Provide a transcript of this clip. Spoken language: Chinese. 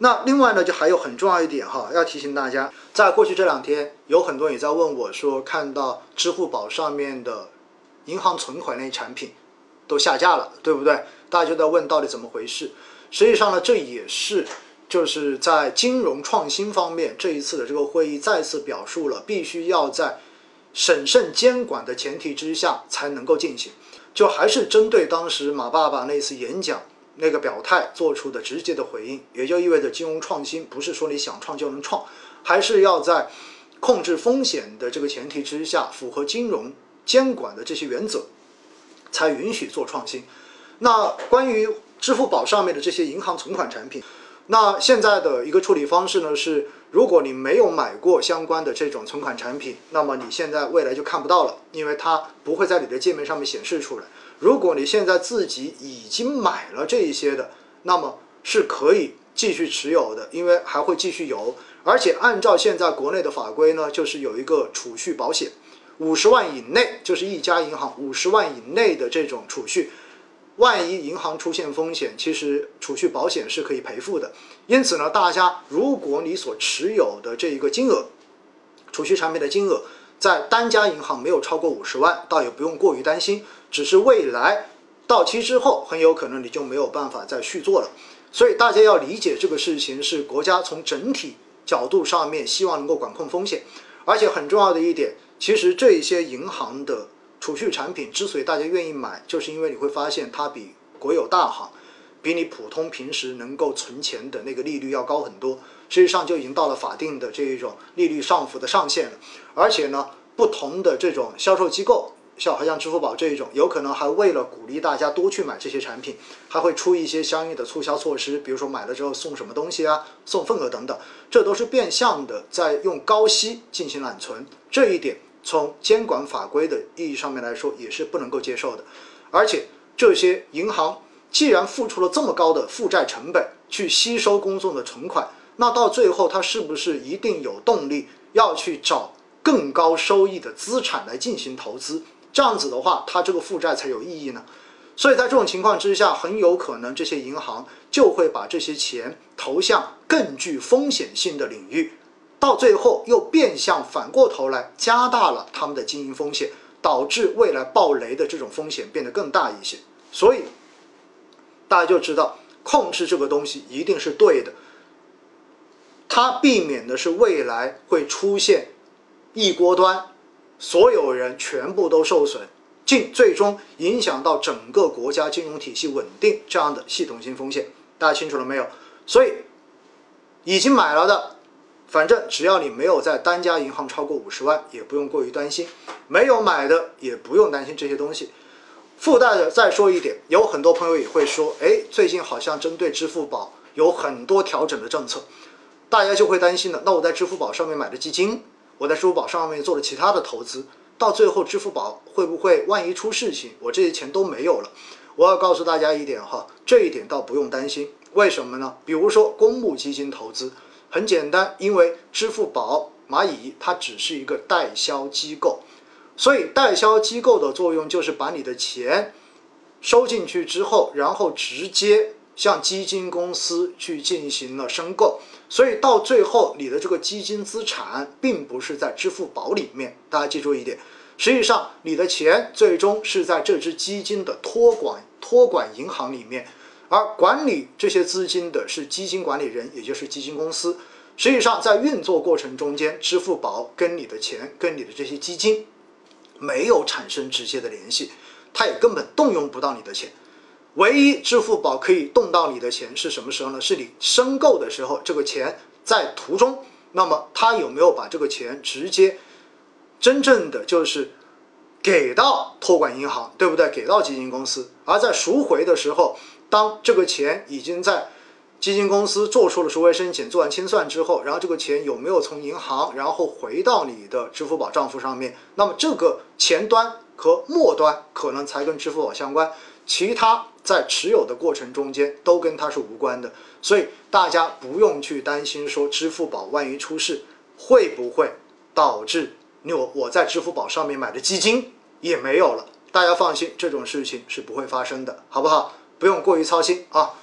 那另外呢，就还有很重要一点哈，要提醒大家，在过去这两天，有很多人也在问我说，看到支付宝上面的银行存款类产品都下架了，对不对？大家就在问到底怎么回事。实际上呢，这也是就是在金融创新方面，这一次的这个会议再次表述了，必须要在审慎监管的前提之下才能够进行。就还是针对当时马爸爸那次演讲。那个表态做出的直接的回应，也就意味着金融创新不是说你想创就能创，还是要在控制风险的这个前提之下，符合金融监管的这些原则，才允许做创新。那关于支付宝上面的这些银行存款产品，那现在的一个处理方式呢是，如果你没有买过相关的这种存款产品，那么你现在未来就看不到了，因为它不会在你的界面上面显示出来。如果你现在自己已经买了这一些的，那么是可以继续持有的，因为还会继续有。而且按照现在国内的法规呢，就是有一个储蓄保险，五十万以内就是一家银行五十万以内的这种储蓄，万一银行出现风险，其实储蓄保险是可以赔付的。因此呢，大家如果你所持有的这一个金额，储蓄产品的金额在单家银行没有超过五十万，倒也不用过于担心。只是未来到期之后，很有可能你就没有办法再续做了。所以大家要理解这个事情是国家从整体角度上面希望能够管控风险，而且很重要的一点，其实这一些银行的储蓄产品之所以大家愿意买，就是因为你会发现它比国有大行，比你普通平时能够存钱的那个利率要高很多。实际上就已经到了法定的这一种利率上浮的上限了。而且呢，不同的这种销售机构。像好像支付宝这一种，有可能还为了鼓励大家多去买这些产品，还会出一些相应的促销措施，比如说买了之后送什么东西啊，送份额等等，这都是变相的在用高息进行揽存。这一点从监管法规的意义上面来说，也是不能够接受的。而且这些银行既然付出了这么高的负债成本去吸收公众的存款，那到最后它是不是一定有动力要去找更高收益的资产来进行投资？这样子的话，它这个负债才有意义呢。所以在这种情况之下，很有可能这些银行就会把这些钱投向更具风险性的领域，到最后又变相反过头来加大了他们的经营风险，导致未来暴雷的这种风险变得更大一些。所以大家就知道，控制这个东西一定是对的，它避免的是未来会出现一锅端。所有人全部都受损，进最终影响到整个国家金融体系稳定这样的系统性风险，大家清楚了没有？所以已经买了的，反正只要你没有在单家银行超过五十万，也不用过于担心；没有买的也不用担心这些东西。附带的再说一点，有很多朋友也会说，哎，最近好像针对支付宝有很多调整的政策，大家就会担心了。那我在支付宝上面买的基金。我在支付宝上面做了其他的投资，到最后支付宝会不会万一出事情，我这些钱都没有了？我要告诉大家一点哈，这一点倒不用担心。为什么呢？比如说公募基金投资，很简单，因为支付宝、蚂蚁它只是一个代销机构，所以代销机构的作用就是把你的钱收进去之后，然后直接向基金公司去进行了申购。所以到最后，你的这个基金资产并不是在支付宝里面，大家记住一点，实际上你的钱最终是在这支基金的托管托管银行里面，而管理这些资金的是基金管理人，也就是基金公司。实际上在运作过程中间，支付宝跟你的钱跟你的这些基金没有产生直接的联系，它也根本动用不到你的钱。唯一支付宝可以动到你的钱是什么时候呢？是你申购的时候，这个钱在途中，那么他有没有把这个钱直接真正的就是给到托管银行，对不对？给到基金公司，而在赎回的时候，当这个钱已经在基金公司做出了赎回申请，做完清算之后，然后这个钱有没有从银行然后回到你的支付宝账户上面？那么这个前端和末端可能才跟支付宝相关。其他在持有的过程中间都跟它是无关的，所以大家不用去担心说支付宝万一出事会不会导致我我在支付宝上面买的基金也没有了。大家放心，这种事情是不会发生的，好不好？不用过于操心啊。